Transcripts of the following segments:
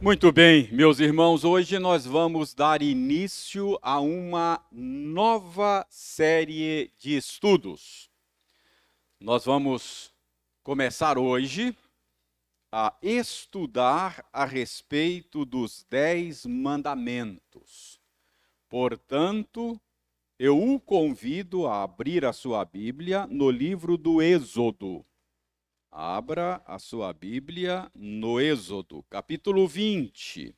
Muito bem, meus irmãos, hoje nós vamos dar início a uma nova série de estudos. Nós vamos começar hoje a estudar a respeito dos Dez Mandamentos. Portanto, eu o convido a abrir a sua Bíblia no livro do Êxodo. Abra a sua Bíblia no Êxodo, capítulo 20.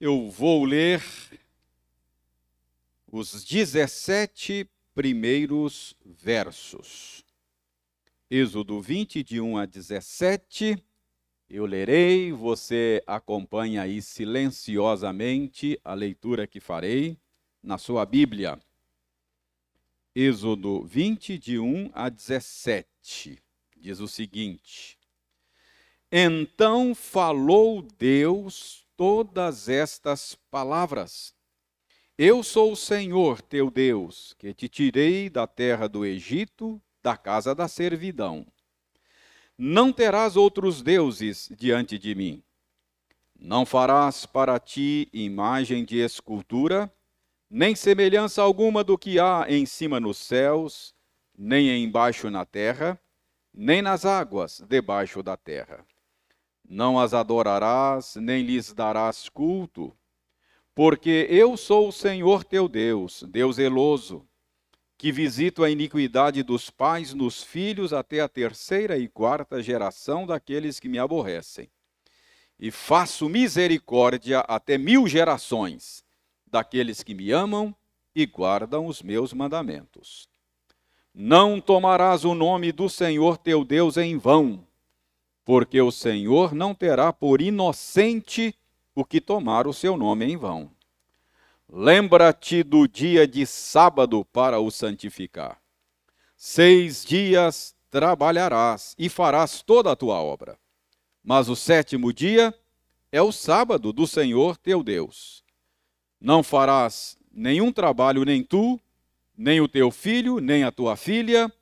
Eu vou ler os 17 primeiros versos. Êxodo 20, de 1 a 17. Eu lerei, você acompanha aí silenciosamente a leitura que farei na sua Bíblia. Êxodo 20, de 1 a 17, diz o seguinte: Então falou Deus todas estas palavras. Eu sou o Senhor teu Deus, que te tirei da terra do Egito, da casa da servidão. Não terás outros deuses diante de mim. Não farás para ti imagem de escultura, nem semelhança alguma do que há em cima nos céus, nem embaixo na terra, nem nas águas debaixo da terra. Não as adorarás, nem lhes darás culto, porque eu sou o Senhor teu Deus, Deus zeloso, que visito a iniquidade dos pais nos filhos até a terceira e quarta geração daqueles que me aborrecem. E faço misericórdia até mil gerações daqueles que me amam e guardam os meus mandamentos. Não tomarás o nome do Senhor teu Deus em vão, porque o Senhor não terá por inocente o que tomar o seu nome em vão. Lembra-te do dia de sábado para o santificar. Seis dias trabalharás e farás toda a tua obra. Mas o sétimo dia é o sábado do Senhor teu Deus. Não farás nenhum trabalho, nem tu, nem o teu filho, nem a tua filha,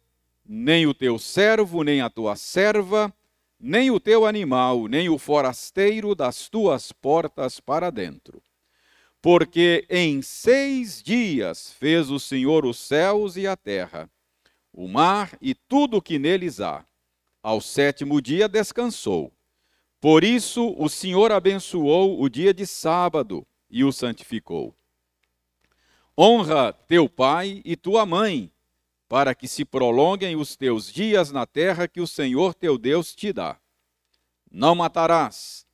nem o teu servo, nem a tua serva, nem o teu animal, nem o forasteiro das tuas portas para dentro. Porque em seis dias fez o Senhor os céus e a terra, o mar e tudo o que neles há. Ao sétimo dia descansou. Por isso o Senhor abençoou o dia de sábado e o santificou. Honra teu pai e tua mãe, para que se prolonguem os teus dias na terra que o Senhor teu Deus te dá. Não matarás,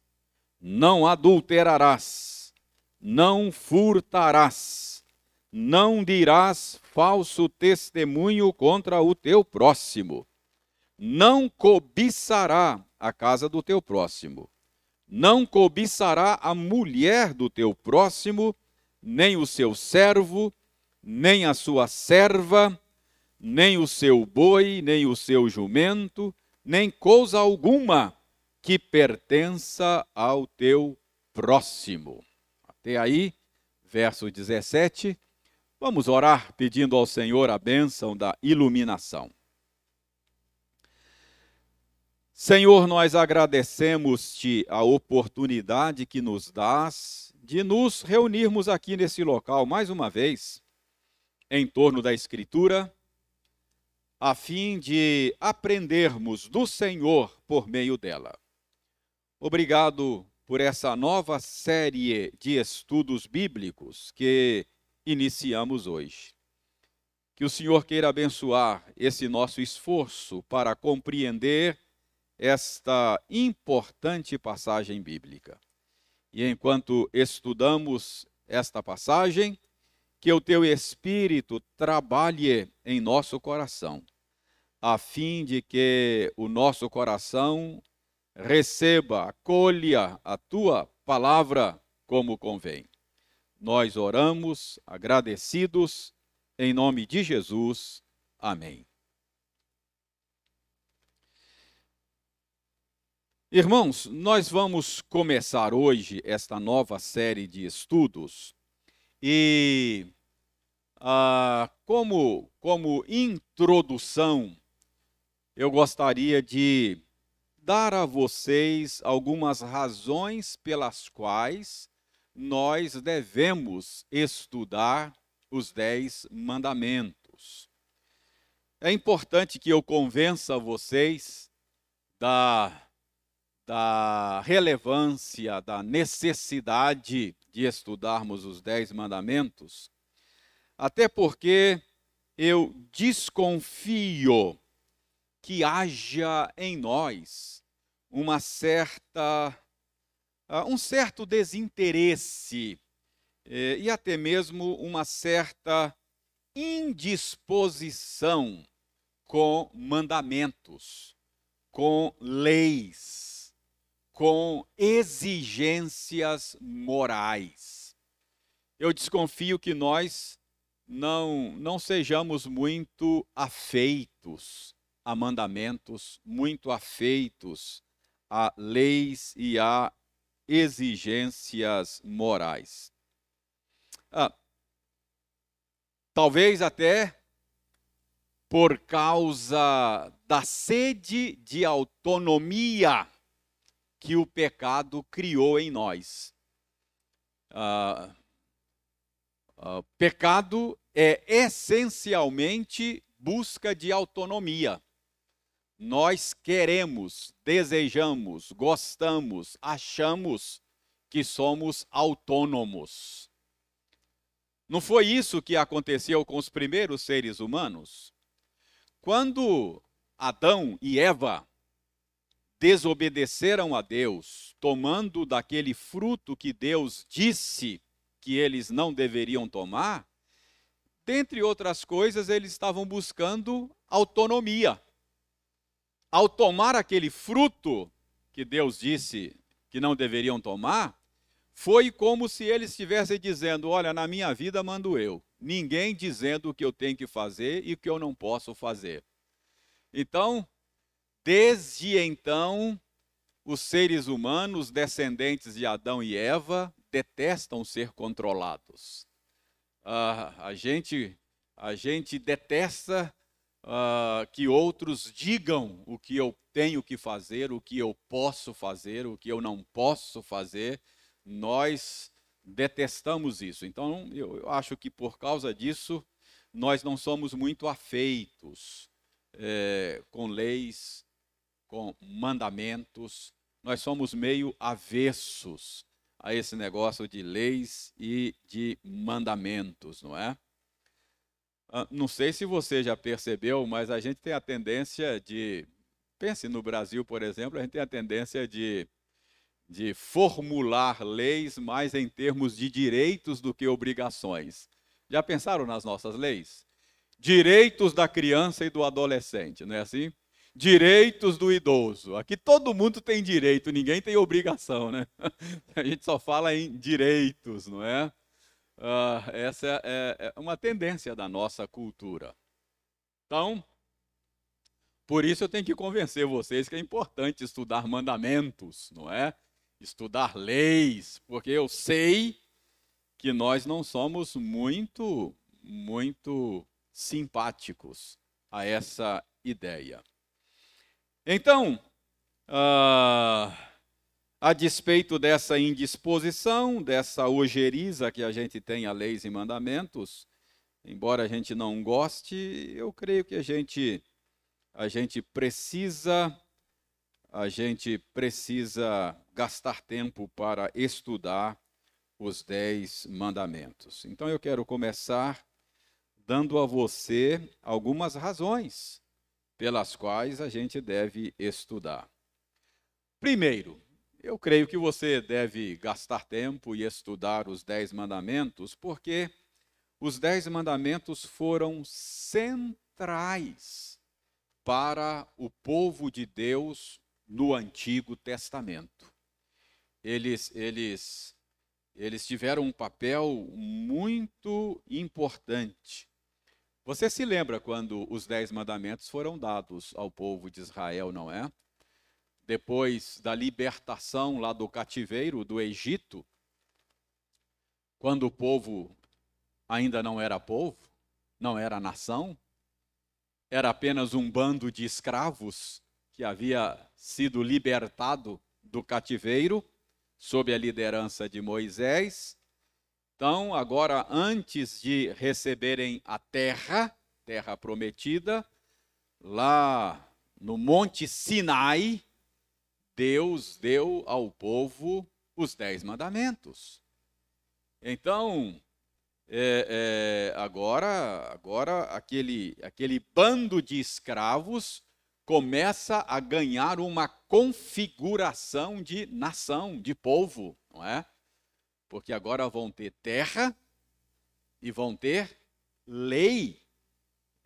não adulterarás, não furtarás, não dirás falso testemunho contra o teu próximo, não cobiçará a casa do teu próximo não cobiçará a mulher do teu próximo, nem o seu servo, nem a sua serva, nem o seu boi, nem o seu jumento, nem coisa alguma que pertença ao teu próximo. Até aí, verso 17. Vamos orar pedindo ao Senhor a bênção da iluminação. Senhor, nós agradecemos-te a oportunidade que nos dás de nos reunirmos aqui nesse local mais uma vez, em torno da Escritura, a fim de aprendermos do Senhor por meio dela. Obrigado por essa nova série de estudos bíblicos que iniciamos hoje. Que o Senhor queira abençoar esse nosso esforço para compreender esta importante passagem bíblica. E enquanto estudamos esta passagem, que o teu Espírito trabalhe em nosso coração, a fim de que o nosso coração receba, acolha a tua palavra como convém. Nós oramos agradecidos em nome de Jesus. Amém. Irmãos, nós vamos começar hoje esta nova série de estudos e ah, como, como introdução, eu gostaria de dar a vocês algumas razões pelas quais nós devemos estudar os Dez Mandamentos. É importante que eu convença vocês da, da relevância, da necessidade de estudarmos os Dez Mandamentos, até porque eu desconfio que haja em nós uma certa uh, um certo desinteresse eh, e até mesmo uma certa indisposição com mandamentos, com leis, com exigências morais. Eu desconfio que nós não, não sejamos muito afeitos a mandamentos, muito afeitos a leis e a exigências morais. Ah, talvez até por causa da sede de autonomia que o pecado criou em nós. Ah, ah, pecado é essencialmente busca de autonomia. Nós queremos, desejamos, gostamos, achamos que somos autônomos. Não foi isso que aconteceu com os primeiros seres humanos? Quando Adão e Eva desobedeceram a Deus, tomando daquele fruto que Deus disse que eles não deveriam tomar, dentre outras coisas, eles estavam buscando autonomia. Ao tomar aquele fruto que Deus disse que não deveriam tomar, foi como se eles estivessem dizendo: Olha, na minha vida mando eu. Ninguém dizendo o que eu tenho que fazer e o que eu não posso fazer. Então, desde então, os seres humanos, descendentes de Adão e Eva, detestam ser controlados. Uh, a, gente, a gente detesta uh, que outros digam o que eu tenho que fazer, o que eu posso fazer, o que eu não posso fazer nós detestamos isso. Então, eu, eu acho que por causa disso, nós não somos muito afeitos é, com leis, com mandamentos, nós somos meio avessos a esse negócio de leis e de mandamentos, não é? Ah, não sei se você já percebeu, mas a gente tem a tendência de. Pense no Brasil, por exemplo, a gente tem a tendência de de formular leis mais em termos de direitos do que obrigações. Já pensaram nas nossas leis? Direitos da criança e do adolescente, não é assim? Direitos do idoso. Aqui todo mundo tem direito, ninguém tem obrigação, né? A gente só fala em direitos, não é? Uh, essa é, é uma tendência da nossa cultura. Então, por isso eu tenho que convencer vocês que é importante estudar mandamentos, não é? estudar leis, porque eu sei que nós não somos muito, muito simpáticos a essa ideia. Então, uh, a despeito dessa indisposição, dessa ojeriza que a gente tem a leis e mandamentos, embora a gente não goste, eu creio que a gente, a gente precisa a gente precisa gastar tempo para estudar os Dez Mandamentos. Então eu quero começar dando a você algumas razões pelas quais a gente deve estudar. Primeiro, eu creio que você deve gastar tempo e estudar os Dez Mandamentos, porque os Dez Mandamentos foram centrais para o povo de Deus no Antigo Testamento. Eles, eles, eles tiveram um papel muito importante. Você se lembra quando os Dez Mandamentos foram dados ao povo de Israel, não é? Depois da libertação lá do cativeiro do Egito, quando o povo ainda não era povo, não era nação, era apenas um bando de escravos que havia sido libertado do cativeiro, sob a liderança de Moisés. Então, agora, antes de receberem a terra, terra prometida, lá no Monte Sinai, Deus deu ao povo os dez mandamentos. Então, é, é, agora, agora aquele, aquele bando de escravos começa a ganhar uma configuração de nação, de povo, não é? Porque agora vão ter terra e vão ter lei.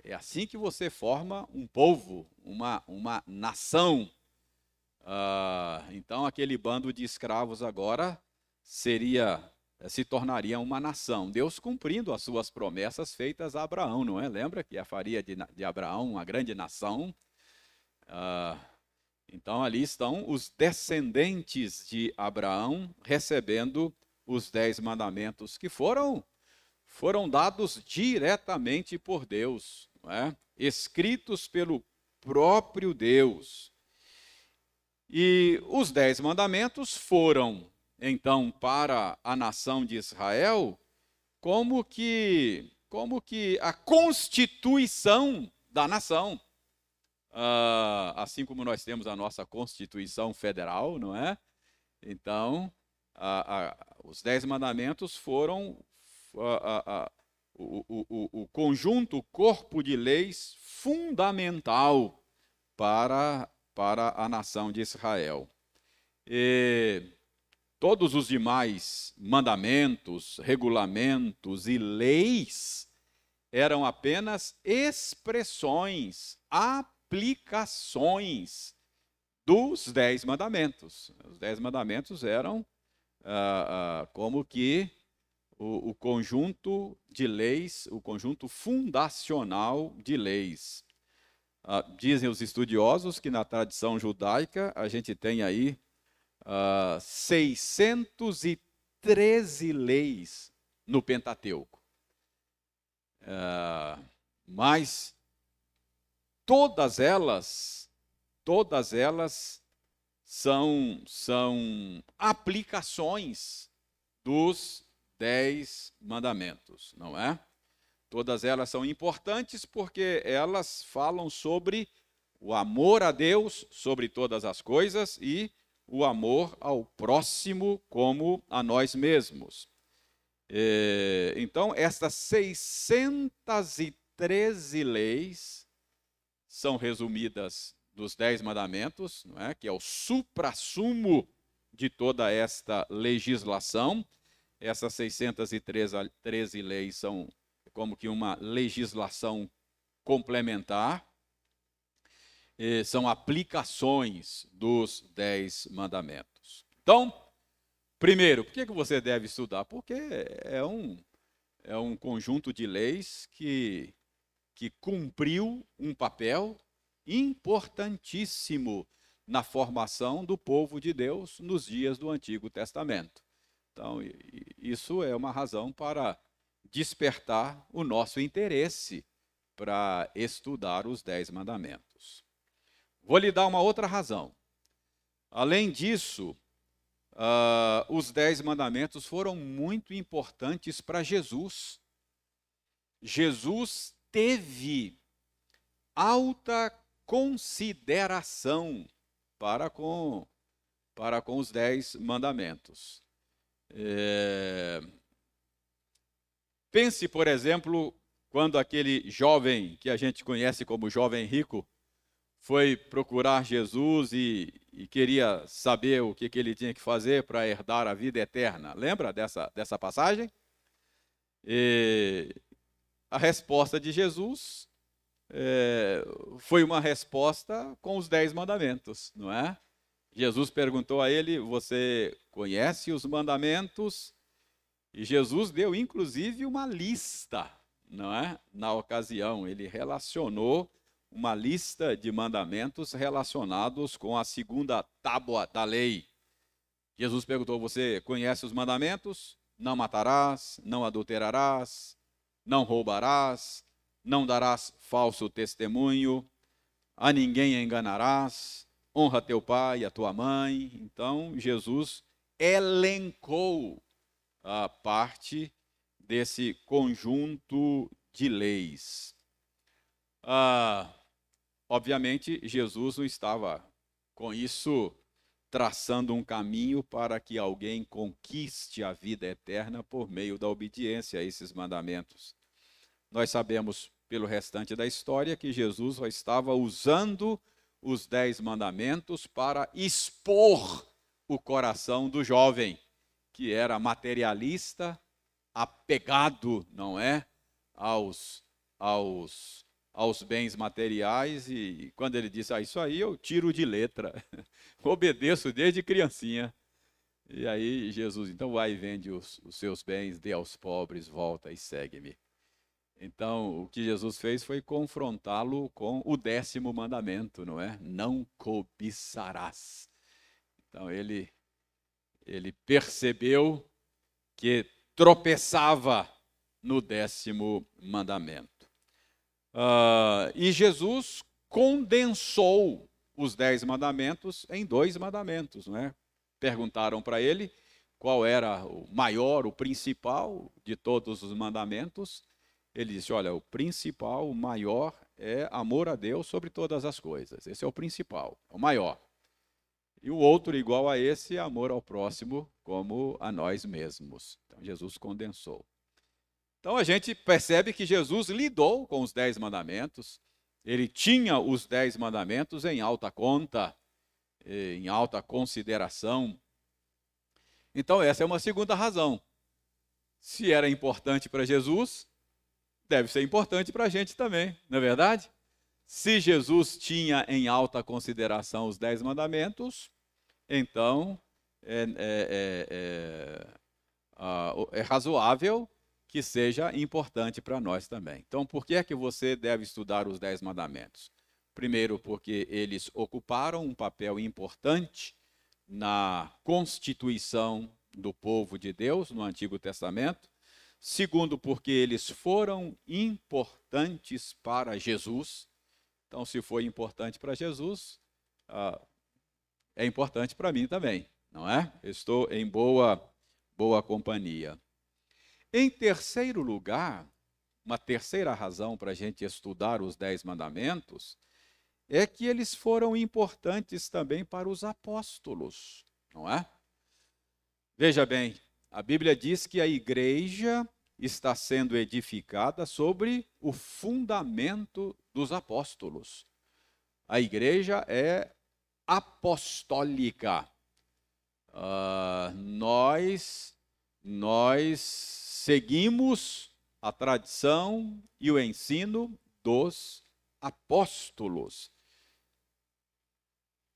É assim que você forma um povo, uma, uma nação. Ah, então, aquele bando de escravos agora seria se tornaria uma nação. Deus cumprindo as suas promessas feitas a Abraão, não é? Lembra que a faria de, de Abraão uma grande nação? Ah, então ali estão os descendentes de Abraão recebendo os dez mandamentos que foram foram dados diretamente por Deus, é? escritos pelo próprio Deus. E os dez mandamentos foram então para a nação de Israel como que como que a constituição da nação. Uh, assim como nós temos a nossa Constituição Federal, não é? Então, os Dez Mandamentos foram o, o, o conjunto, o corpo de leis fundamental para, para a nação de Israel. E todos os demais mandamentos, regulamentos e leis eram apenas expressões, aplicações dos dez mandamentos. Os dez mandamentos eram ah, ah, como que o, o, conjunto de leis, o conjunto fundacional de leis. Ah, dizem os estudiosos que na tradição judaica a gente tem aí 613 leis no Pentateuco. mas todas elas, todas elas são, são aplicações dos dez mandamentos, não é? Todas elas são importantes porque elas falam sobre o amor a Deus sobre todas as coisas e o amor ao próximo como a nós mesmos. É, então, estas 613 leis são resumidas dos Dez Mandamentos, não é? que é o suprassumo de toda esta legislação. Essas 613 leis são como que uma legislação complementar, são aplicações dos Dez Mandamentos. Então, primeiro, por que, que você deve estudar? Porque é um, é um conjunto de leis que que cumpriu um papel importantíssimo na formação do povo de Deus nos dias do Antigo Testamento. Então, isso é uma razão para despertar o nosso interesse para estudar os Dez Mandamentos. Vou lhe dar uma outra razão. Além disso, uh, os Dez Mandamentos foram muito importantes para Jesus. Jesus teve alta consideração para com, para com os dez mandamentos. É... Pense, por exemplo, quando aquele jovem que a gente conhece como jovem rico foi procurar Jesus e, e queria saber o que, que ele tinha que fazer para herdar a vida eterna. Lembra dessa, dessa passagem? E a resposta de Jesus é, foi uma resposta com os dez mandamentos, não é? Jesus perguntou a ele: Você conhece os mandamentos? E Jesus deu inclusive uma lista, não é? Na ocasião, ele relacionou uma lista de mandamentos relacionados com a segunda tábua da lei. Jesus perguntou: Você conhece os mandamentos? Não matarás, não adulterarás, não roubarás, não darás falso testemunho, a ninguém enganarás, honra teu pai e a tua mãe. Então, Jesus elencou a parte desse conjunto de leis. Ah, obviamente, Jesus não estava com isso traçando um caminho para que alguém conquiste a vida eterna por meio da obediência a esses mandamentos. Nós sabemos pelo restante da história que Jesus só estava usando os dez mandamentos para expor o coração do jovem, que era materialista, apegado, não é, aos, aos, aos bens materiais, e quando ele disse, ah, isso aí eu tiro de letra, obedeço desde criancinha. E aí Jesus, então vai e vende os, os seus bens, dê aos pobres, volta e segue-me. Então, o que Jesus fez foi confrontá-lo com o décimo mandamento, não é? Não cobiçarás. Então, ele, ele percebeu que tropeçava no décimo mandamento. Uh, e Jesus condensou os dez mandamentos em dois mandamentos, não é? Perguntaram para ele qual era o maior, o principal de todos os mandamentos. Ele disse: Olha, o principal, o maior é amor a Deus sobre todas as coisas. Esse é o principal, o maior. E o outro, igual a esse, é amor ao próximo como a nós mesmos. Então, Jesus condensou. Então, a gente percebe que Jesus lidou com os dez mandamentos, ele tinha os dez mandamentos em alta conta, em alta consideração. Então, essa é uma segunda razão. Se era importante para Jesus, deve ser importante para a gente também, não é verdade? Se Jesus tinha em alta consideração os dez mandamentos, então é, é, é, é, razoável que seja importante para nós também. Então, por que é que você deve estudar os Dez Mandamentos? Primeiro, porque eles ocuparam um papel importante na constituição do povo de Deus no Antigo Testamento. Segundo, porque eles foram importantes para Jesus. Então, se foi importante para Jesus, ah, é importante para mim também, não é? estou em boa, boa companhia. Em terceiro lugar, uma terceira razão para a gente estudar os Dez Mandamentos é que eles foram importantes também para os apóstolos, não é? Veja bem, a Bíblia diz que a igreja está sendo edificada sobre o fundamento dos apóstolos. A igreja é apostólica. Uh, nós, nós seguimos a tradição e o ensino dos apóstolos.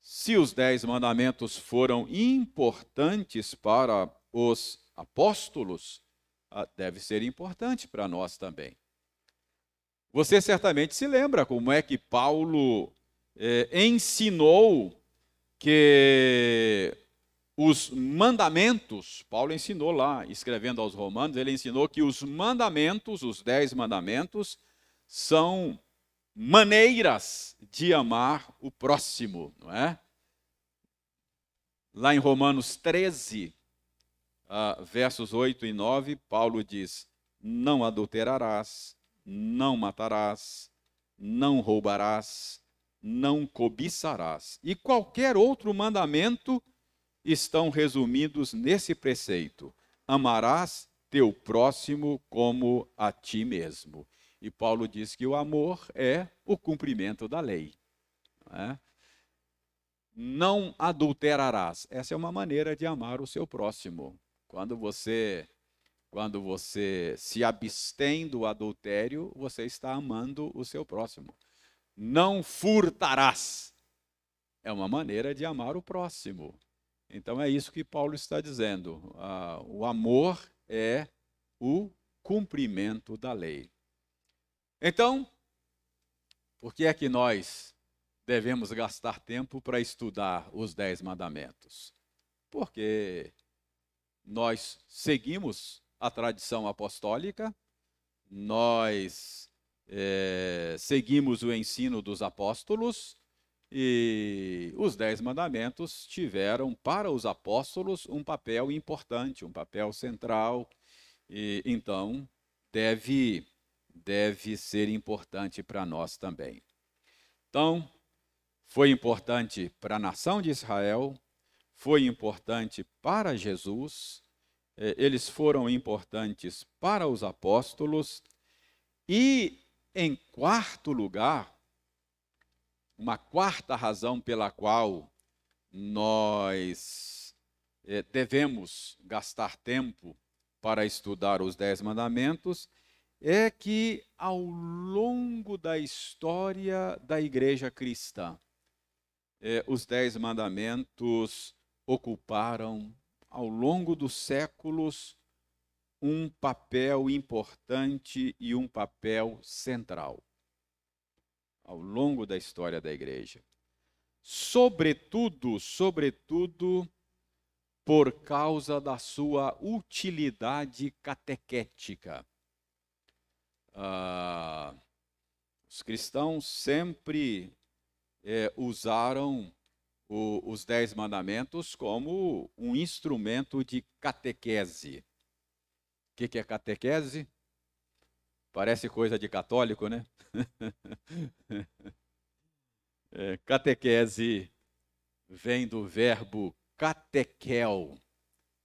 Se os dez mandamentos foram importantes para os apóstolos, deve ser importante para nós também. Você certamente se lembra como é que Paulo eh, ensinou que os mandamentos, Paulo ensinou lá, escrevendo aos Romanos, ele ensinou que os mandamentos, os dez mandamentos, são maneiras de amar o próximo, não é? Lá em Romanos 13, uh, versos 8 e 9, Paulo diz: Não adulterarás, não matarás, não roubarás, não cobiçarás. E qualquer outro mandamento estão resumidos nesse preceito: amarás teu próximo como a ti mesmo. E Paulo diz que o amor é o cumprimento da lei. Não, é? não adulterarás. Essa é uma maneira de amar o seu próximo. Quando você quando você se abstém do adultério, você está amando o seu próximo não furtarás. É uma maneira de amar o próximo. Então é isso que Paulo está dizendo. Ah, o amor é o cumprimento da lei. Então, por que é que nós devemos gastar tempo para estudar os Dez Mandamentos? Porque nós seguimos a tradição apostólica, nós é, seguimos o ensino dos apóstolos E os Dez Mandamentos tiveram para os apóstolos um papel importante, um papel central, e então deve, deve ser importante para nós também. Então, foi importante para a nação de Israel, foi importante para Jesus, eh, eles foram importantes para os apóstolos, e, em quarto lugar, uma quarta razão pela qual nós eh, devemos gastar tempo para estudar os Dez Mandamentos é que, ao longo da história da igreja cristã, eh, os Dez Mandamentos ocuparam, ao longo dos séculos, um papel importante e um papel central ao longo da história da igreja. Sobretudo, sobretudo, por causa da sua utilidade catequética. Ah, os cristãos sempre é, usaram o, os Dez Mandamentos como um instrumento de catequese. O que, que é catequese? Parece coisa de católico, né? é, catequese vem do verbo catequel,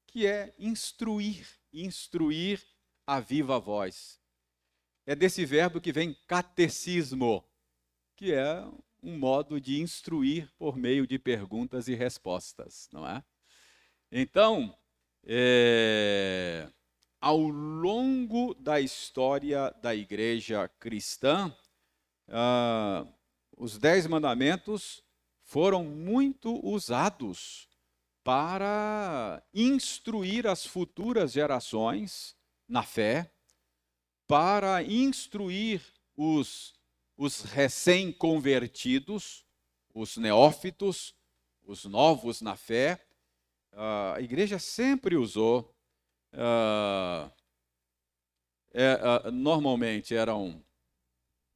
que é instruir, instruir a viva voz. É desse verbo que vem catecismo, que é um modo de instruir por meio de perguntas e respostas, não é? Então, é, ao longo da história da igreja cristã, ah, os Dez Mandamentos foram muito usados para instruir as futuras gerações na fé, para instruir os, os recém-convertidos, os neófitos, os novos na fé. A igreja sempre usou uh, é, uh, normalmente eram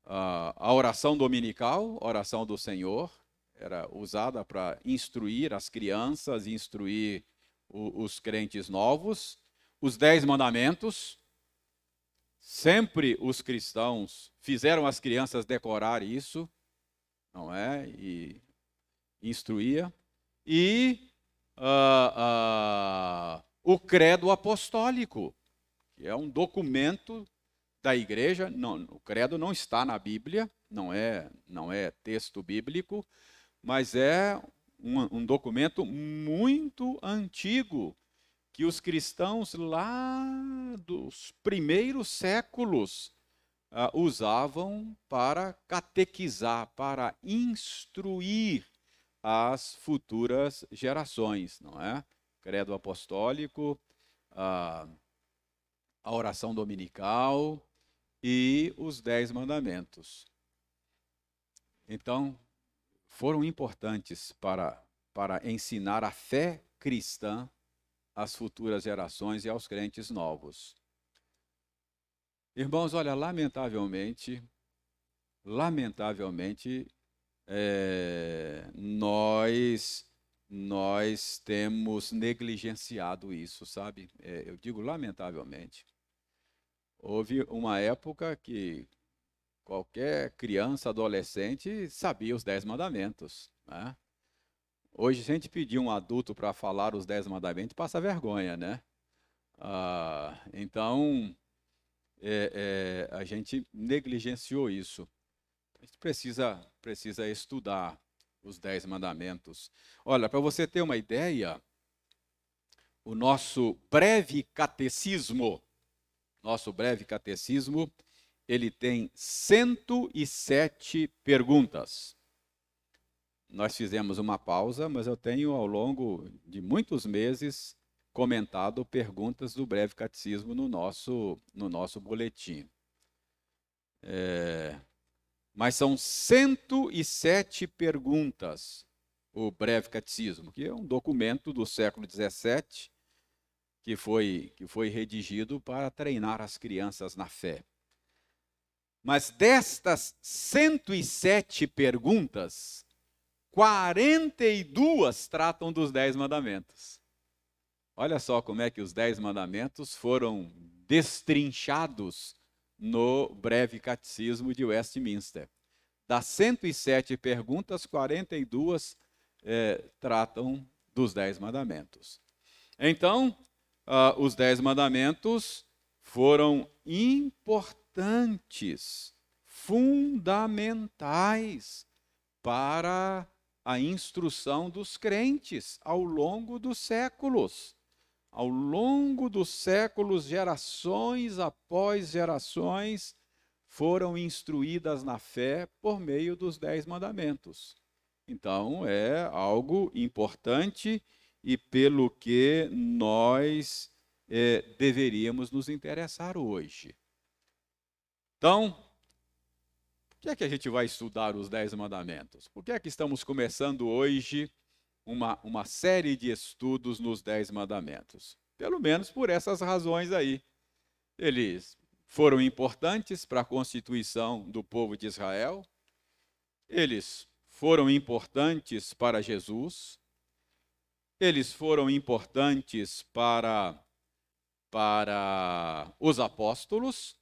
uh, a oração dominical, oração do Senhor, era usada para instruir as crianças, instruir o, os crentes novos, os dez mandamentos. Sempre os cristãos fizeram as crianças decorar isso, não é? E instruía. E uh, uh, o credo apostólico, que é um documento da igreja. Não, o credo não está na Bíblia, não é, não é texto bíblico, mas é um, um documento muito antigo que os cristãos lá dos primeiros séculos uh, usavam para catequizar, para instruir as futuras gerações, não é? credo apostólico, a, a oração dominical e os dez mandamentos. Então, foram importantes para, para ensinar a fé cristã às futuras gerações e aos crentes novos. Irmãos, olha, lamentavelmente, lamentavelmente, é, nós nós temos negligenciado isso, sabe? É, eu digo lamentavelmente. Houve uma época que qualquer criança, adolescente sabia os dez mandamentos. Né? Hoje, se a gente pedir um adulto para falar os dez mandamentos, passa vergonha, né? Ah, então, é, é, a gente negligenciou isso. A gente precisa, precisa estudar os Dez Mandamentos. Olha, para você ter uma ideia, o nosso breve catecismo, nosso breve catecismo, ele tem 107 perguntas. Nós fizemos uma pausa, mas eu tenho ao longo de muitos meses comentado perguntas do breve catecismo no nosso, no nosso boletim. É, mas são 107 perguntas, o Breve Catecismo, que é um documento do século XVII que foi, que foi redigido para treinar as crianças na fé. Mas destas 107 perguntas, 42 tratam dos dez mandamentos. Olha só como é que os dez mandamentos foram destrinchados no breve catecismo de Westminster. Das 107 perguntas, 42 é, tratam dos dez mandamentos. Então, uh, os dez mandamentos foram importantes, fundamentais para a instrução dos crentes ao longo dos séculos. Ao longo dos séculos, gerações após gerações foram instruídas na fé por meio dos Dez Mandamentos. Então, é algo importante e pelo que nós é, deveríamos nos interessar hoje. Então, que é que a gente vai estudar os Dez Mandamentos? Por que é que estamos começando hoje uma, uma série de estudos nos Dez Mandamentos? Pelo menos por essas razões aí. Eles foram importantes para a constituição do povo de Israel, eles foram importantes para Jesus, eles foram importantes para, para os apóstolos,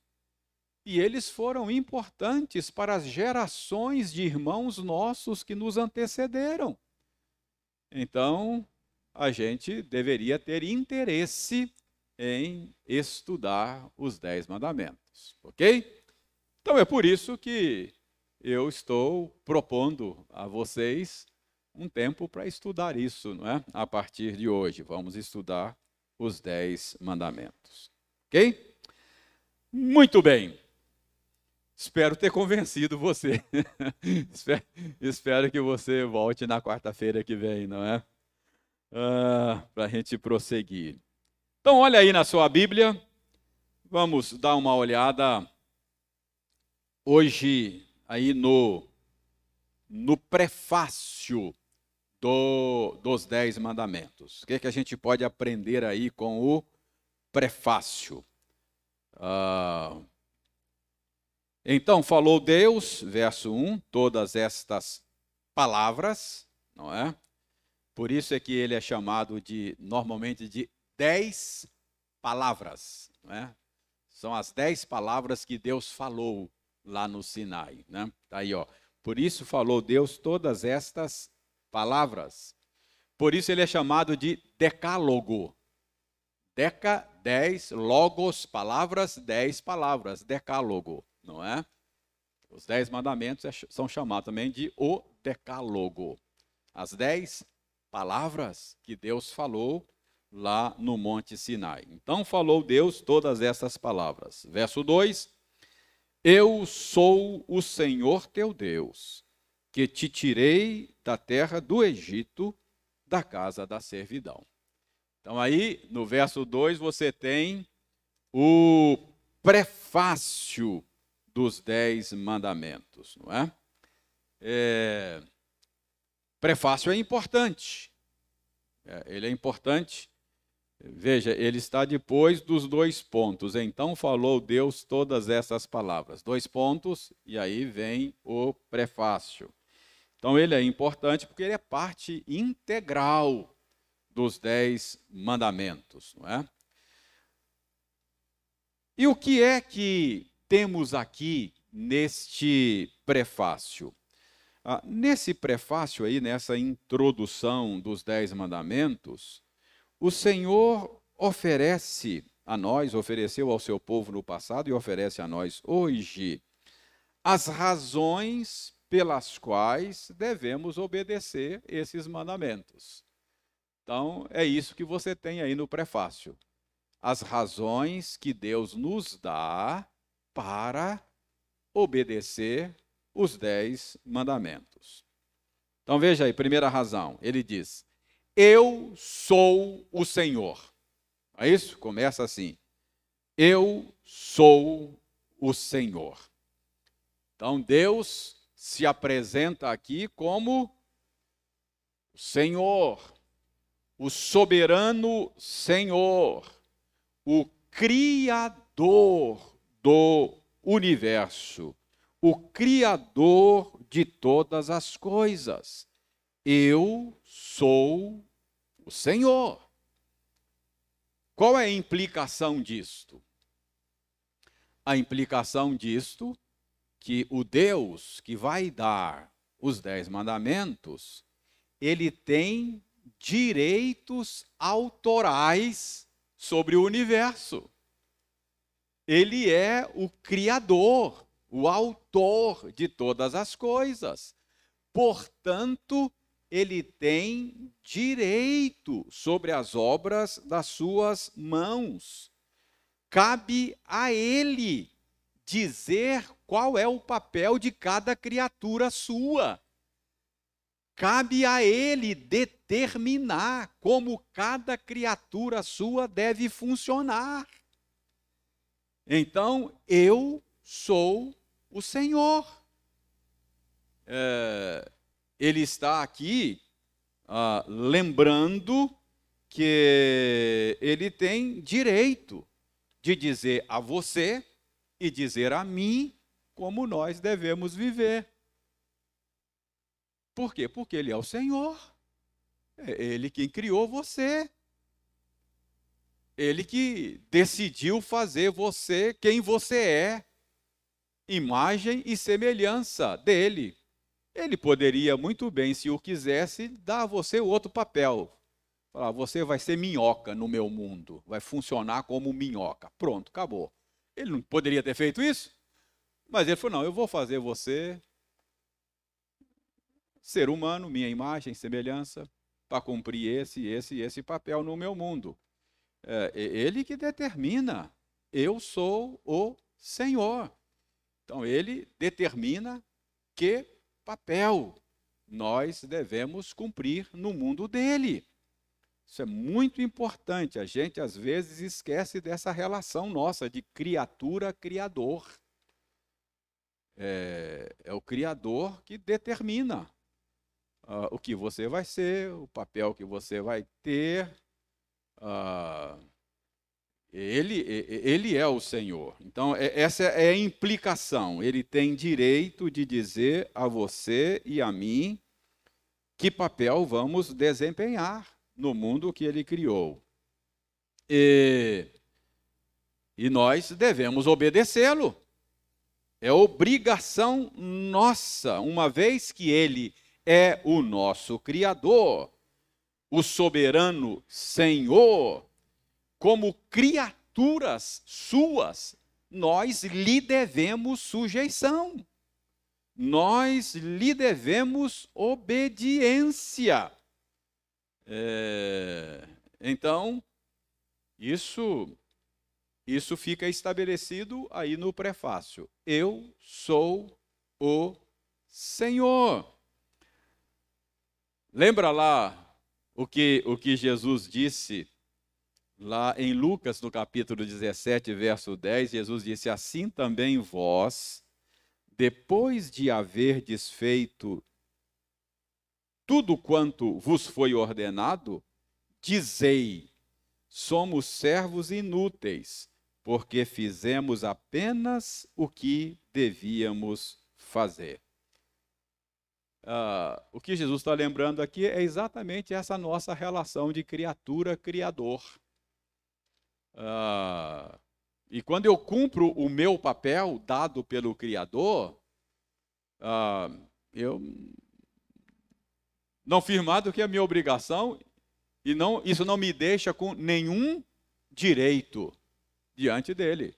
e eles foram importantes para as gerações de irmãos nossos que nos antecederam. Então, a gente deveria ter interesse em estudar os Dez Mandamentos, ok? Então é por isso que eu estou propondo a vocês um tempo para estudar isso, não é? A partir de hoje, vamos estudar os Dez Mandamentos, ok? Muito bem. Espero ter convencido você. espero, que você volte na quarta-feira que vem, não é? Ah, Para a gente prosseguir. Então, olha aí na sua Bíblia. Vamos dar uma olhada hoje aí no, no prefácio do, dos Dez Mandamentos. O que, é que a gente pode aprender aí com o prefácio? Ah, então falou Deus, verso 1, todas estas palavras, não é? Por isso é que ele é chamado de, normalmente, de dez palavras, não é? São as dez palavras que Deus falou lá no Sinai, né? Tá aí, ó. Por isso falou Deus todas estas palavras. Por isso ele é chamado de decálogo. Deca, dez, logos, palavras, dez palavras, decálogo não é? Os dez mandamentos é são chamados também de o decálogo. As dez palavras que Deus falou lá no Monte Sinai. Então falou Deus todas essas palavras. Verso 2: Eu sou o Senhor teu Deus, que te tirei da terra do Egito, da casa da servidão. Então aí, no verso 2, você tem o prefácio dos dez mandamentos, não é? é prefácio é importante. É, ele é importante. Veja, ele está depois dos dois pontos. Então falou Deus todas essas palavras. Dois pontos, e aí vem o prefácio. Então ele é importante porque ele é parte integral dos dez mandamentos, não é? E o que é que temos aqui neste prefácio? Ah, nesse prefácio aí, nessa introdução dos Dez Mandamentos, o Senhor oferece a nós, ofereceu ao seu povo no passado e oferece a nós hoje as razões pelas quais devemos obedecer esses mandamentos. Então, é isso que você tem aí no prefácio. As razões que Deus nos dá para obedecer os dez mandamentos. Então veja aí, primeira razão, ele diz: Eu sou o Senhor. É isso? Começa assim. Eu sou o Senhor. Então Deus se apresenta aqui como o Senhor, o soberano Senhor, o Criador do universo, o Criador de todas as coisas. Eu sou o Senhor. Qual é a implicação disto? A implicação disto que o Deus que vai dar os dez mandamentos, ele tem direitos autorais sobre o universo. Ele é o Criador, o autor de todas as coisas. Portanto, ele tem direito sobre as obras das suas mãos. Cabe a ele dizer qual é o papel de cada criatura sua. Cabe a ele determinar como cada criatura sua deve funcionar. Então, eu sou o Senhor. É, ele está aqui ah, lembrando que ele tem direito de dizer a você e dizer a mim como nós devemos viver. Por quê? Porque ele é o Senhor. É ele quem criou você. Ele que decidiu fazer você quem você é, imagem e semelhança dele. Ele poderia muito bem, se o quisesse, dar a você outro papel. Falar, você vai ser minhoca no meu mundo, vai funcionar como minhoca. Pronto, acabou. Ele não poderia ter feito isso? Mas ele falou: não, eu vou fazer você ser humano, minha imagem, semelhança, para cumprir esse, esse, esse papel no meu mundo. É, ele que determina. Eu sou o Senhor. Então, ele determina que papel nós devemos cumprir no mundo dele. Isso é muito importante. A gente, às vezes, esquece dessa relação nossa de criatura-criador. É, é, o Criador que determina uh, o que você vai ser, o papel que você vai ter. Uh, ele, ele é o Senhor. Então, é, essa é a implicação. Ele tem direito de dizer a você e a mim que papel vamos desempenhar no mundo que ele criou. E, e nós devemos obedecê-lo. É obrigação nossa, uma vez que ele é o nosso Criador, o soberano Senhor como criaturas suas, nós lhe devemos sujeição. Nós lhe devemos obediência. É, então, isso isso fica estabelecido aí no prefácio. Eu sou o Senhor. Lembra lá o que, o que Jesus disse Lá em Lucas, no capítulo 17, verso 10, Jesus disse: Assim também vós, depois de haver desfeito tudo quanto vos foi ordenado, dizei: somos servos inúteis, porque fizemos apenas o que devíamos fazer. Ah, o que Jesus está lembrando aqui é exatamente essa nossa relação de criatura-criador. Ah, e quando eu cumpro o meu papel dado pelo Criador, ah, eu não fiz mais do que a minha obrigação e não, isso não me deixa com nenhum direito diante dele.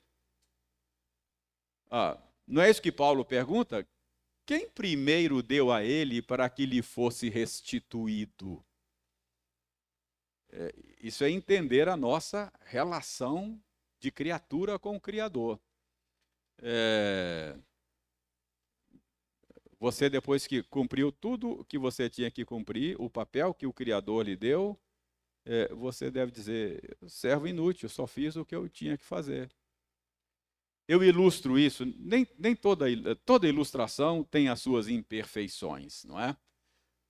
Ah, não é isso que Paulo pergunta? Quem primeiro deu a ele para que lhe fosse restituído? É, isso é entender a nossa relação de criatura com o Criador. É, você, depois que cumpriu tudo que você tinha que cumprir, o papel que o Criador lhe deu, é, você deve dizer: servo inútil, só fiz o que eu tinha que fazer. Eu ilustro isso, nem, nem toda, toda ilustração tem as suas imperfeições, não é?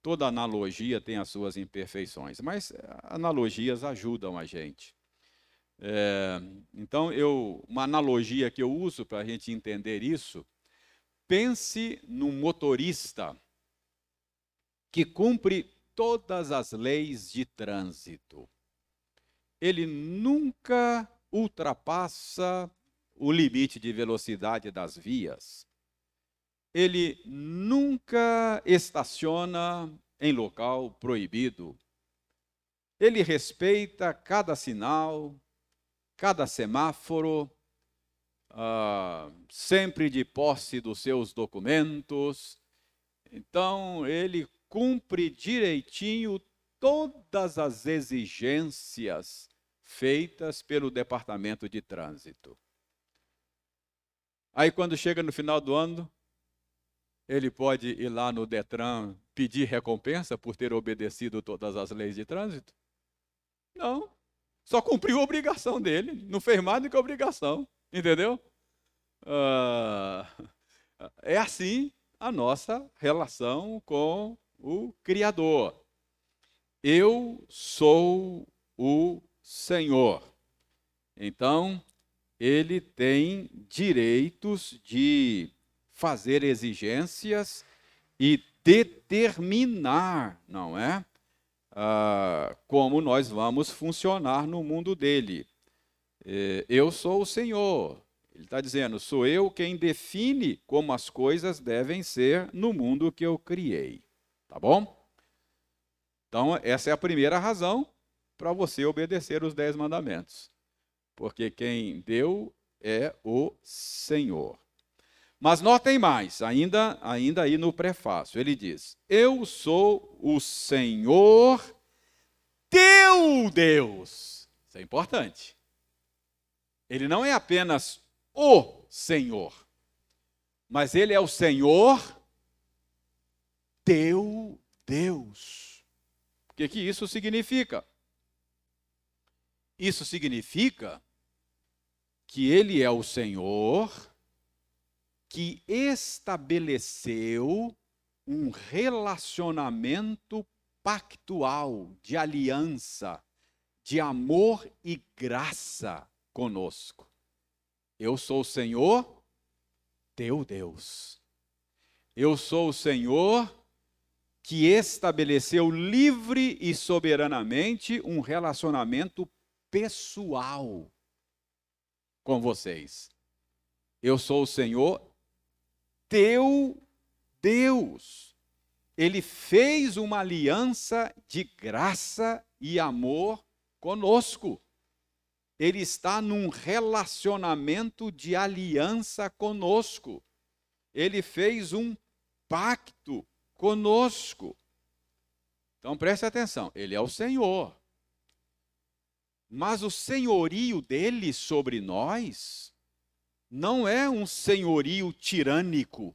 Toda analogia tem as suas imperfeições, mas eh, analogias ajudam a gente. É, então, eu, uma analogia que eu uso para a gente entender isso, pense num motorista que cumpre todas as leis de trânsito. Ele nunca ultrapassa o limite de velocidade das vias. Ele nunca estaciona em local proibido. Ele respeita cada sinal, cada semáforo, uh, sempre de posse dos seus documentos. Então, ele cumpre direitinho todas as exigências feitas pelo Departamento de Trânsito. Aí, quando chega no final do ano, ele pode ir lá no Detran pedir recompensa por ter obedecido todas as leis de trânsito? Não. Só cumpriu a obrigação dele. Não fez mais do que a obrigação. Entendeu? Uh, é assim a nossa relação com o Criador. Eu sou o Senhor. Então, ele tem direitos de fazer exigências e determinar, não é? Ah, como nós vamos funcionar no mundo dele. É, eu sou o Senhor. Ele está dizendo, sou eu quem define como as coisas devem ser no mundo que eu criei. Tá bom? Então, essa é a primeira razão para você obedecer os dez mandamentos porque quem deu é o Senhor. Mas notem mais, ainda, ainda aí no prefácio, ele diz: Eu sou o Senhor teu Deus. Isso é importante. Ele não é apenas o Senhor, mas ele é o Senhor teu Deus. O que, que isso significa? Isso significa que Ele é o Senhor que estabeleceu um relacionamento pactual, de aliança, de amor e graça conosco. Eu sou o Senhor, teu Deus. Eu sou o Senhor que estabeleceu livre e soberanamente um relacionamento pessoal com vocês. Eu sou o Senhor, teu Deus. Ele fez uma aliança de graça e amor conosco. Ele está num relacionamento de aliança conosco. Ele fez um pacto conosco. Então preste atenção, ele é o Senhor. Mas o senhorio dele sobre nós não é um senhorio tirânico,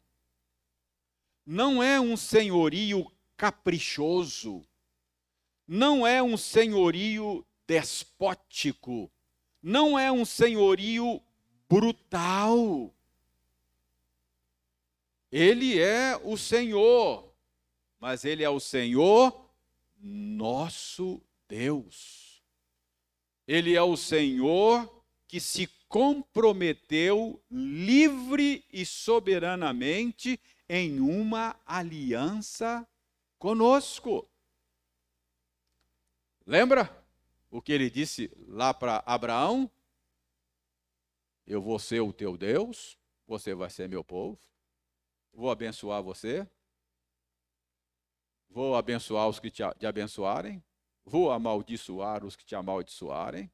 não é um senhorio caprichoso, não é um senhorio despótico, não é um senhorio brutal. Ele é o Senhor, mas ele é o Senhor nosso Deus. Ele é o Senhor que se comprometeu livre e soberanamente em uma aliança conosco. Lembra o que ele disse lá para Abraão? Eu vou ser o teu Deus, você vai ser meu povo, vou abençoar você, vou abençoar os que te abençoarem, vou amaldiçoar os que te amaldiçoarem.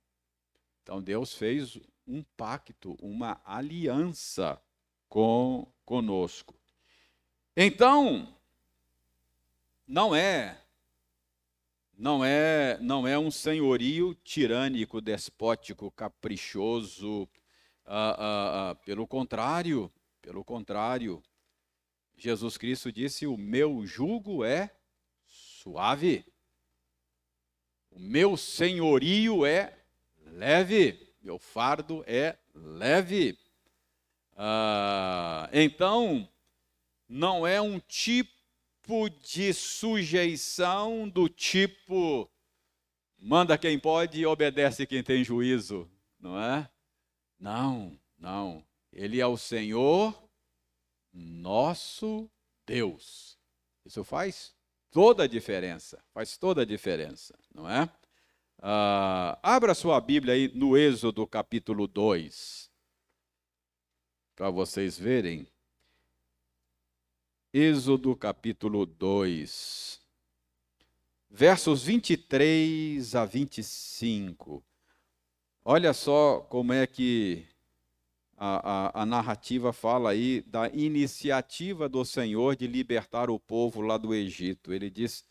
Então Deus fez um pacto, uma aliança com conosco. Então, não é não é não é um senhorio tirânico, despótico, caprichoso. Ah, ah, ah, pelo contrário, pelo contrário, Jesus Cristo disse: o meu jugo é suave. O meu senhorio é leve, meu fardo é leve. Ah, então, não é um tipo de sujeição do tipo manda quem pode e obedece quem tem juízo, não é? Não, não. Ele é o Senhor, nosso Deus. Isso faz toda a diferença, faz toda a diferença, não é? Ah, abra sua Bíblia aí no Êxodo capítulo 2, para vocês verem. Êxodo capítulo 2, versos 23 a 25. Olha só como é que a, a, a, narrativa fala aí da iniciativa do Senhor de libertar o povo lá do Egito. Ele diz: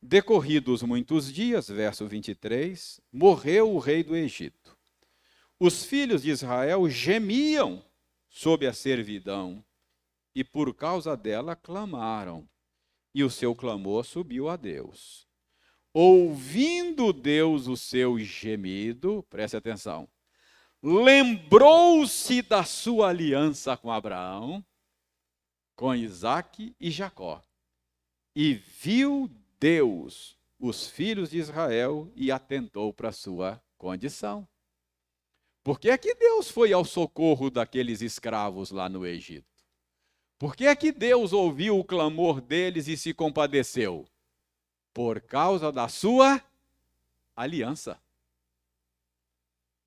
Decorridos muitos dias, verso 23, morreu o rei do Egito. Os filhos de Israel gemiam sob a servidão e por causa dela clamaram, e o seu clamor subiu a Deus. Ouvindo Deus o seu gemido, preste atenção, lembrou-se da sua aliança com Abraão, com Isaac e Jacó, e viu Deus os filhos de Israel e atentou para a sua condição. Por que é que Deus foi ao socorro daqueles escravos lá no Egito? Por que é que Deus ouviu o clamor deles e se compadeceu? Por causa da sua aliança.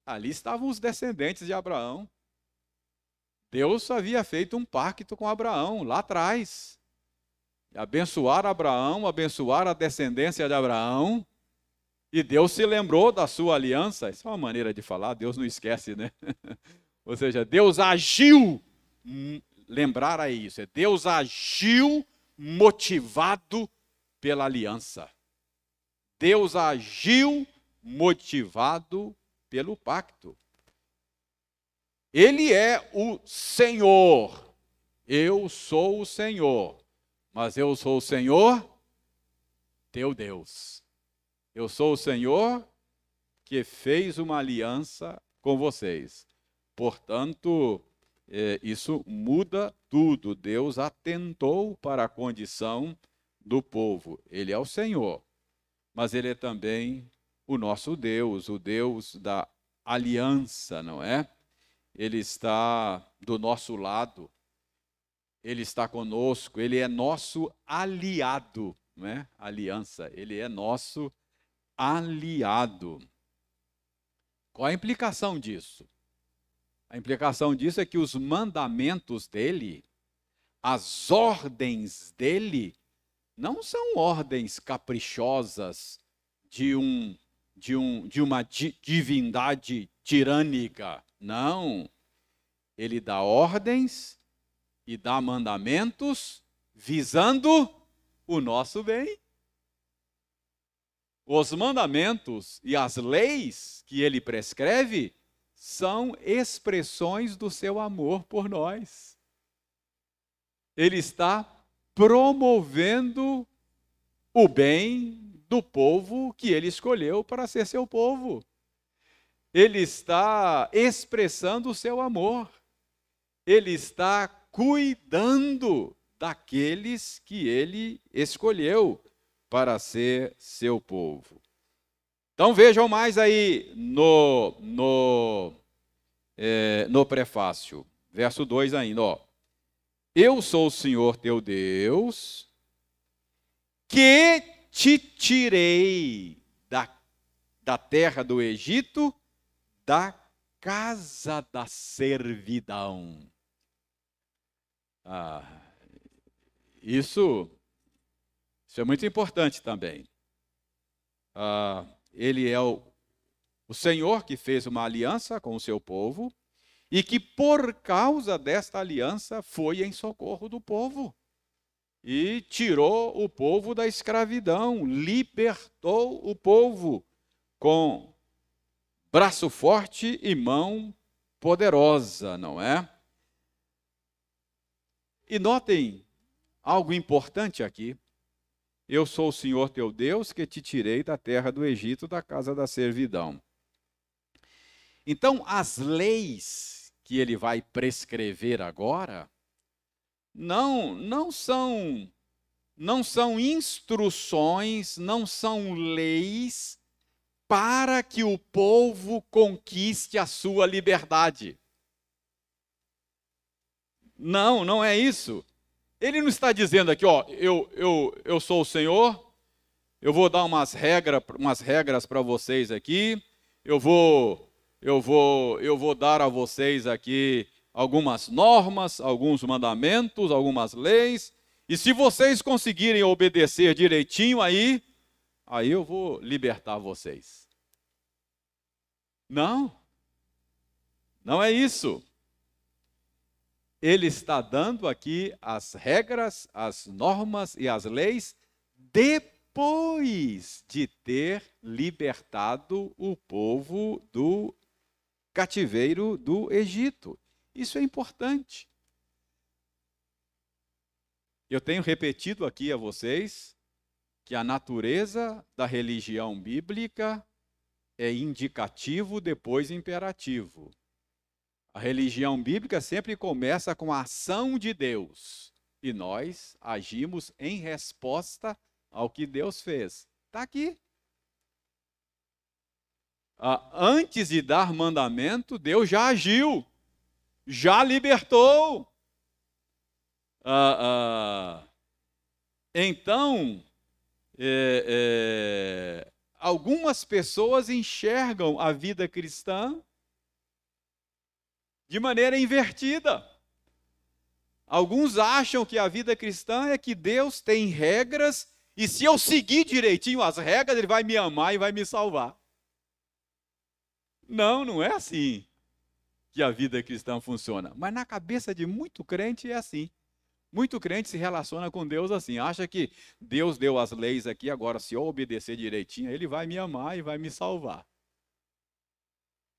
Ali estavam os descendentes de Abraão. Deus havia feito um pacto com Abraão lá atrás. Abençoar Abraão, abençoar a descendência de Abraão. E Deus se lembrou da sua aliança. Isso é uma maneira de falar, Deus não esquece, né? Ou seja, Deus agiu. Hum, lembrar a isso, é Deus agiu motivado pela aliança. Deus agiu motivado pelo pacto. Ele é o Senhor. Eu sou o Senhor. Mas eu sou o Senhor, teu Deus. Eu sou o Senhor que fez uma aliança com vocês. Portanto, é, isso muda tudo. Deus atentou para a condição do povo. Ele é o Senhor, mas ele é também o nosso Deus, o Deus da aliança, não é? Ele está do nosso lado, ele está conosco, ele é nosso aliado, não é? Aliança, ele é nosso aliado. Qual a implicação disso? A implicação disso é que os mandamentos dele, as ordens dele, não são ordens caprichosas de um de, um, de uma divindade tirânica. Não. Ele dá ordens e dá mandamentos visando o nosso bem. Os mandamentos e as leis que ele prescreve são expressões do seu amor por nós. Ele está promovendo o bem do povo que ele escolheu para ser seu povo. Ele está expressando o seu amor. Ele está cuidando daqueles que ele escolheu para ser seu povo. Então vejam mais aí no, no, é, no prefácio, verso 2 ainda, ó. Eu sou o Senhor teu Deus, que te tirei da, da terra do Egito, da casa da servidão. Ah, isso, isso é muito importante também. Ah, ele é o, o Senhor que fez uma aliança com o seu povo e que, por causa desta aliança, foi em socorro do povo e tirou o povo da escravidão, libertou o povo com braço forte e mão poderosa, não é? E notem algo importante aqui. Eu sou o Senhor teu Deus que te tirei da terra do Egito, da casa da servidão. Então, as leis que ele vai prescrever agora não não são não são instruções, não são leis para que o povo conquiste a sua liberdade. Não, não é isso. Ele não está dizendo aqui, ó, eu, eu, eu sou o Senhor, eu vou dar umas, regra, umas regras para vocês aqui, eu vou, eu, vou, eu vou dar a vocês aqui algumas normas, alguns mandamentos, algumas leis, e se vocês conseguirem obedecer direitinho aí, aí eu vou libertar vocês. Não, não é isso. Ele está dando aqui as regras, as normas e as leis depois de ter libertado o povo do cativeiro do Egito. Isso é importante. Eu tenho repetido aqui a vocês que a natureza da religião bíblica é indicativo, depois imperativo. A religião bíblica sempre começa com a ação de Deus e nós agimos em resposta ao que Deus fez. Está aqui. Ah, antes de dar mandamento, Deus já agiu, já libertou. Ah, ah, então, é, é, algumas pessoas enxergam a vida cristã de maneira invertida. Alguns acham que a vida cristã é que Deus tem regras e se eu seguir direitinho as regras, Ele vai me amar e vai me salvar. Não, não é assim que a vida cristã funciona. Mas na cabeça de muito crente é assim. Muito crente se relaciona com Deus assim, acha que Deus deu as leis aqui, agora se eu obedecer direitinho, ele vai me amar e vai me salvar.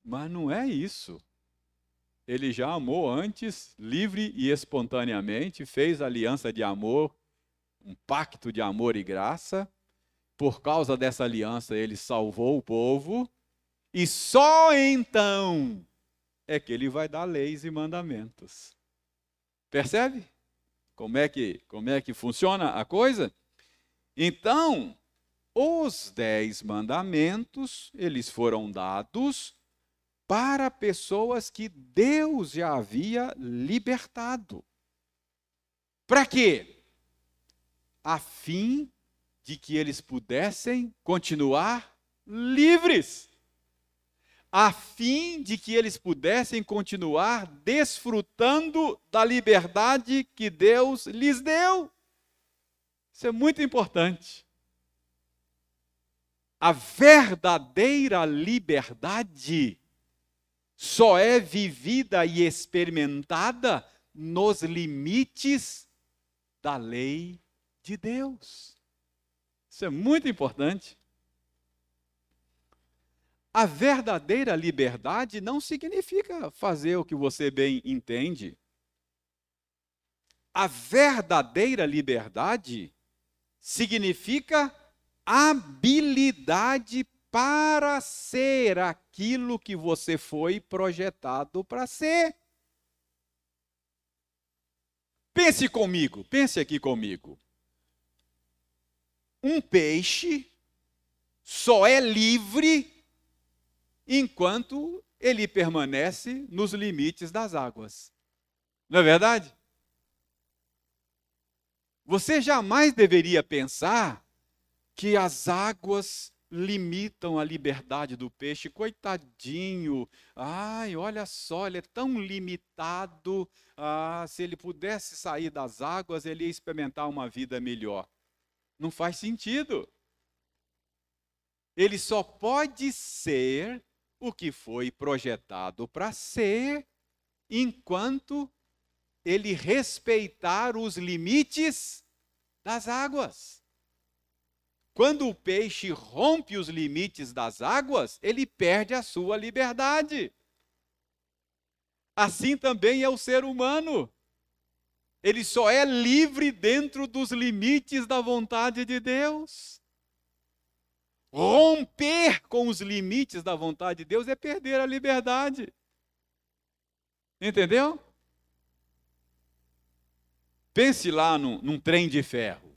Mas não é isso. Ele já amou antes, livre e espontaneamente, fez aliança de amor, um pacto de amor e graça. Por causa dessa aliança, ele salvou o povo, e só então é que ele vai dar leis e mandamentos. Percebe? Como é que, como é que funciona a coisa? Então, os dez mandamentos, eles foram dados para pessoas que Deus já havia libertado. Para quê? A fim de que eles pudessem continuar livres a fim de que eles pudessem continuar desfrutando da liberdade que Deus lhes deu. Isso é muito importante. A verdadeira liberdade só é vivida e experimentada nos limites da lei de Deus. Isso é muito importante. A verdadeira liberdade não significa fazer o que você bem entende. A verdadeira liberdade significa habilidade para ser aquilo que você foi projetado para ser. Pense comigo, pense aqui comigo. Um peixe só é livre enquanto ele permanece nos limites das águas. Não é verdade? Você jamais deveria pensar que as águas limitam a liberdade do peixe. Coitadinho, ai, olha só, ele é tão limitado. Ah, se ele pudesse sair das águas, ele ia experimentar uma vida melhor. Não faz sentido. Ele só pode ser o que foi projetado para ser, enquanto ele respeitar os limites das águas. Quando o peixe rompe os limites das águas, ele perde a sua liberdade. Assim também é o ser humano. Ele só é livre dentro dos limites da vontade de Deus. Romper com os limites da vontade de Deus é perder a liberdade. Entendeu? Pense lá num, num trem de ferro.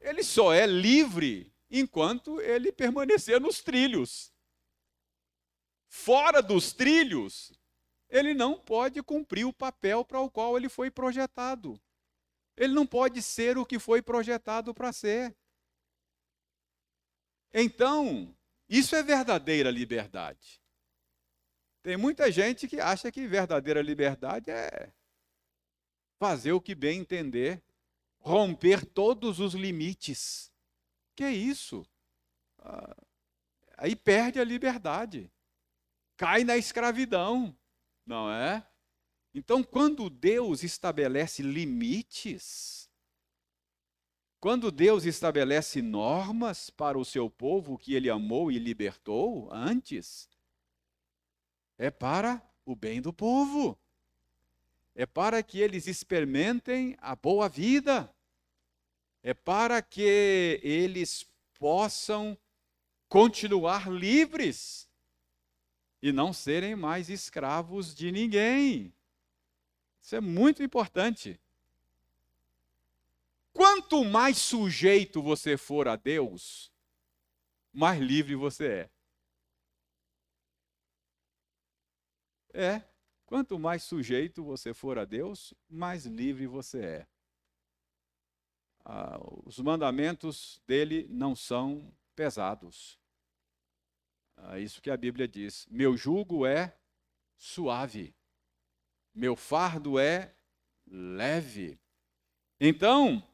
Ele só é livre enquanto ele permanecer nos trilhos. Fora dos trilhos, ele não pode cumprir o papel para o qual ele foi projetado. Ele não pode ser o que foi projetado para ser. Então, isso é verdadeira liberdade. Tem muita gente que acha que verdadeira liberdade é fazer o que bem entender, romper todos os limites. Que é isso? Ah, aí perde a liberdade, cai na escravidão, não é? Então, quando Deus estabelece limites, quando Deus estabelece normas para o seu povo que ele amou e libertou antes, é para o bem do povo. É para que eles experimentem a boa vida. É para que eles possam continuar livres e não serem mais escravos de ninguém. Isso é muito importante. Quanto mais sujeito você for a Deus, mais livre você é. É, quanto mais sujeito você for a Deus, mais livre você é. Ah, os mandamentos dele não são pesados. Ah, isso que a Bíblia diz. Meu jugo é suave meu fardo é leve. Então,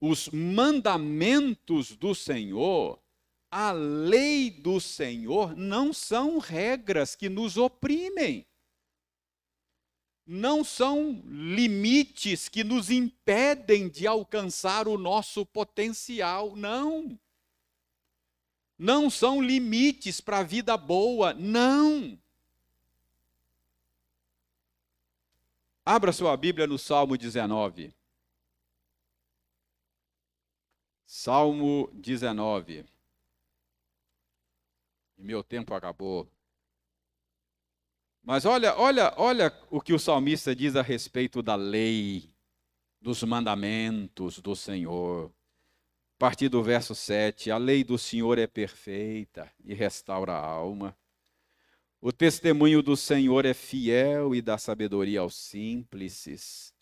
os mandamentos do Senhor, a lei do Senhor, não são regras que nos oprimem. Não são limites que nos impedem de alcançar o nosso potencial, não. Não são limites para a vida boa, não Abra sua Bíblia no Salmo 19. Salmo 19. Meu tempo acabou. Mas olha, olha, olha o que o salmista diz a respeito da lei, dos mandamentos do Senhor. A partir do verso 7, a lei do Senhor é perfeita e restaura a alma. O testemunho do Senhor é fiel e dá sabedoria aos simples.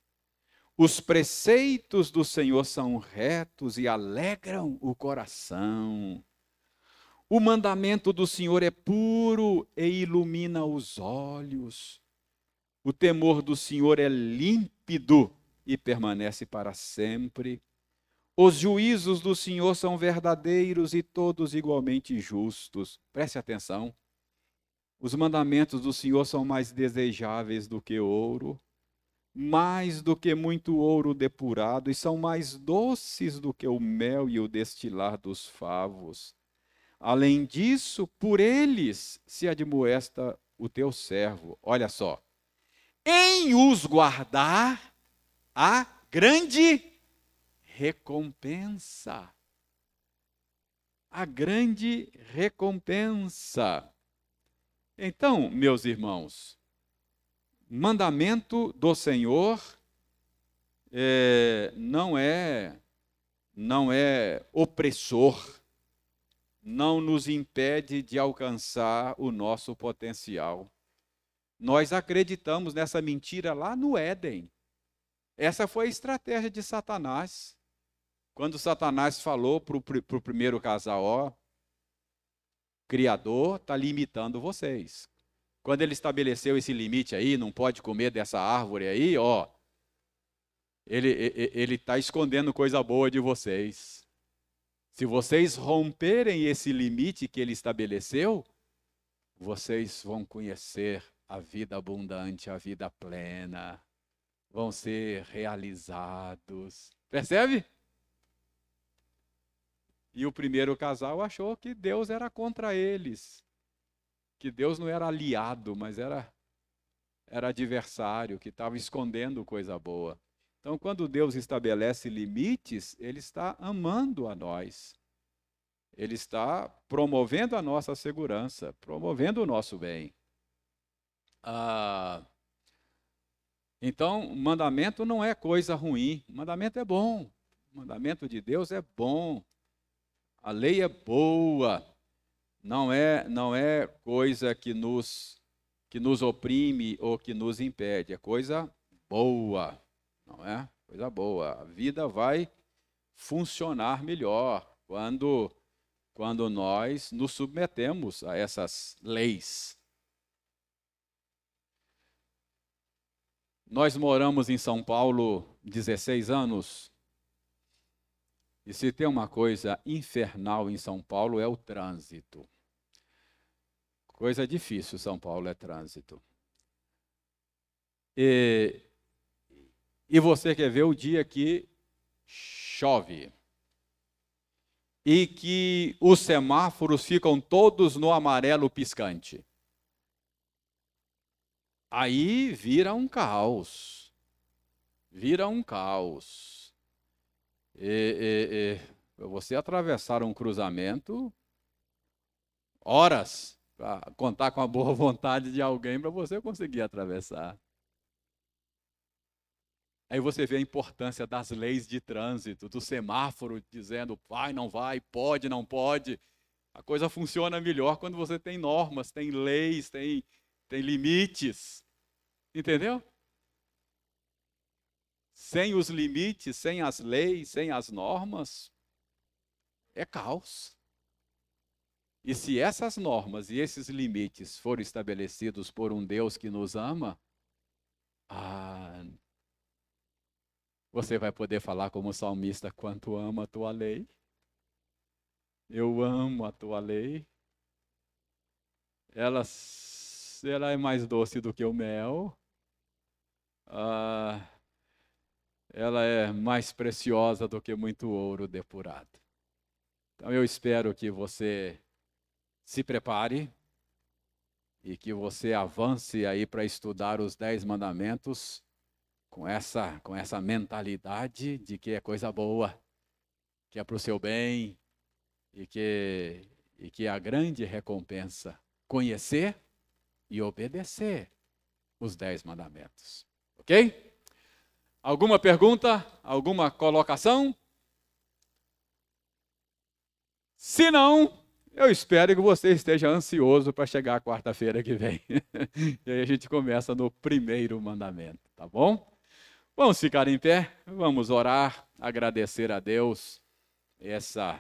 Os preceitos do Senhor são retos e alegram o coração. O mandamento do Senhor é puro e ilumina os olhos. O temor do Senhor é límpido e permanece para sempre. Os juízos do Senhor são verdadeiros e todos igualmente justos. Preste atenção. Os mandamentos do Senhor são mais desejáveis do que ouro, mais do que muito ouro depurado, e são mais doces do que o mel e o destilar dos favos. Além disso, por eles se admoesta o teu servo. Olha só. Em os guardar, a grande recompensa. A grande recompensa. Então, meus irmãos, mandamento do Senhor é, não é não é opressor, não nos impede de alcançar o nosso potencial. Nós acreditamos nessa mentira lá no Éden. Essa foi a estratégia de Satanás. Quando Satanás falou para o primeiro casal, ó, Criador está limitando vocês. Quando ele estabeleceu esse limite aí, não pode comer dessa árvore aí, ó, ele está escondendo coisa boa de vocês. Se vocês romperem esse limite que ele estabeleceu, vocês vão conhecer a vida abundante, a vida plena, vão ser realizados. Percebe? E o primeiro casal achou que Deus era contra eles, que Deus não era aliado, mas era, era adversário, que estava escondendo coisa boa. Então, quando Deus estabelece limites, Ele está amando a nós. Ele está promovendo a nossa segurança, promovendo o nosso bem. Ah, então, mandamento não é coisa ruim, mandamento é bom. O mandamento de Deus é bom. A lei é boa, não é, não é coisa que nos, que nos oprime ou que nos impede, é coisa boa, não é? Coisa boa. A vida vai funcionar melhor quando, quando nós nos submetemos a essas leis. Nós moramos em São Paulo 16 anos. E se tem uma coisa infernal em São Paulo é o trânsito. Coisa difícil, São Paulo é trânsito. E, e você quer ver o dia que chove e que os semáforos ficam todos no amarelo piscante. Aí vira um caos. Vira um caos. E, e, e você atravessar um cruzamento, horas, contar com a boa vontade de alguém para você conseguir atravessar. Aí você vê a importância das leis de trânsito, do semáforo dizendo vai, não vai, pode, não pode. A coisa funciona melhor quando você tem normas, tem leis, tem, tem limites. Entendeu? Sem os limites, sem as leis, sem as normas, é caos. E se essas normas e esses limites forem estabelecidos por um Deus que nos ama, ah, você vai poder falar como salmista: quanto amo a tua lei. Eu amo a tua lei. Ela, ela é mais doce do que o mel. Ah, ela é mais preciosa do que muito ouro depurado. Então eu espero que você se prepare e que você avance aí para estudar os dez mandamentos com essa, com essa mentalidade de que é coisa boa, que é para o seu bem e que, e que é a grande recompensa conhecer e obedecer os dez mandamentos. Ok? Alguma pergunta? Alguma colocação? Se não, eu espero que você esteja ansioso para chegar quarta-feira que vem. e aí a gente começa no primeiro mandamento, tá bom? Vamos ficar em pé, vamos orar, agradecer a Deus essa,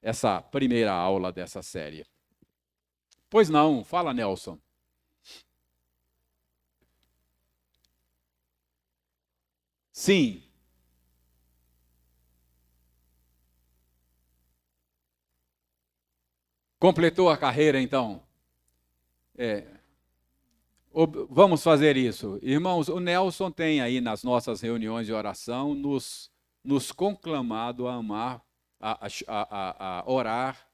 essa primeira aula dessa série. Pois não, fala Nelson. Sim. Completou a carreira então? É, Vamos fazer isso. Irmãos, o Nelson tem aí nas nossas reuniões de oração nos, nos conclamado a amar, a, a, a, a orar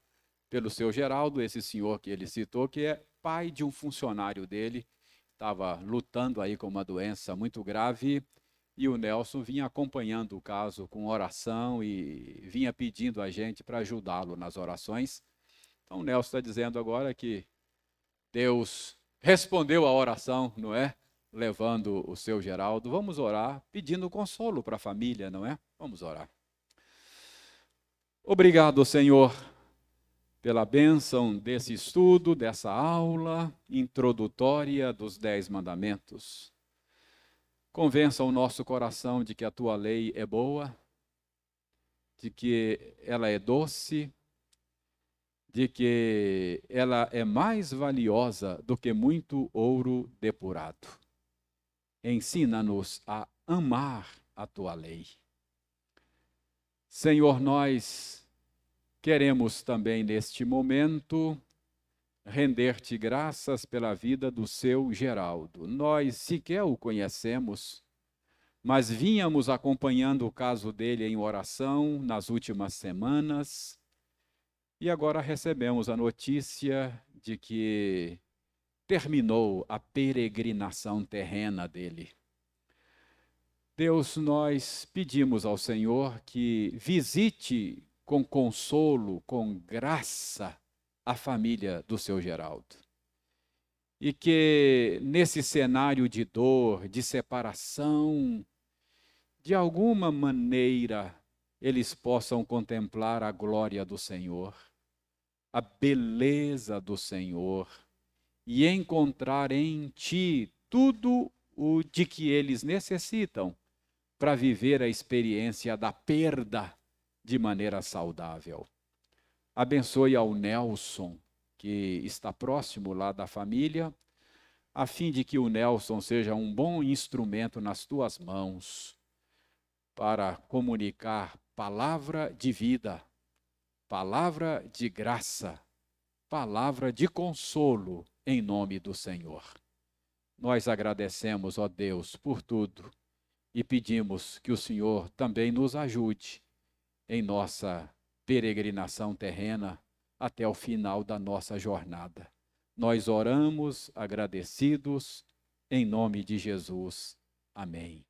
pelo seu Geraldo, esse senhor que ele citou, que é pai de um funcionário dele, estava lutando aí com uma doença muito grave, e o Nelson vinha acompanhando o caso com oração e vinha pedindo a gente para ajudá-lo nas orações. Então Nelson está dizendo agora que Deus respondeu a oração, não é? Levando o seu Geraldo. Vamos orar, pedindo consolo para a família, não é? Vamos orar. Obrigado, Senhor, pela bênção desse estudo, dessa aula introdutória dos Dez Mandamentos. Convença o nosso coração de que a tua lei é boa, de que ela é doce, de que ela é mais valiosa do que muito ouro depurado. Ensina-nos a amar a tua lei. Senhor, nós queremos também neste momento render-te graças pela vida do seu Geraldo. Nós sequer o conhecemos, mas vínhamos acompanhando o caso dele em oração nas últimas semanas e agora recebemos a notícia de que terminou a peregrinação terrena dele. Deus, nós pedimos ao Senhor que visite com consolo, com graça, a família do seu Geraldo. E que nesse cenário de dor, de separação, de alguma maneira eles possam contemplar a glória do Senhor a beleza do Senhor e encontrar em ti tudo o de que eles necessitam para viver a experiência da perda de maneira saudável. Abençoe ao Nelson, que está próximo lá da família, a fim de que o Nelson seja um bom instrumento nas tuas mãos para comunicar palavra de vida, palavra de graça, palavra de consolo em nome do Senhor. Nós agradecemos, ó Deus, por tudo e pedimos que o Senhor também nos ajude em nossa peregrinação terrena até o final da nossa jornada. Nós oramos agradecidos em nome de Jesus. Amém.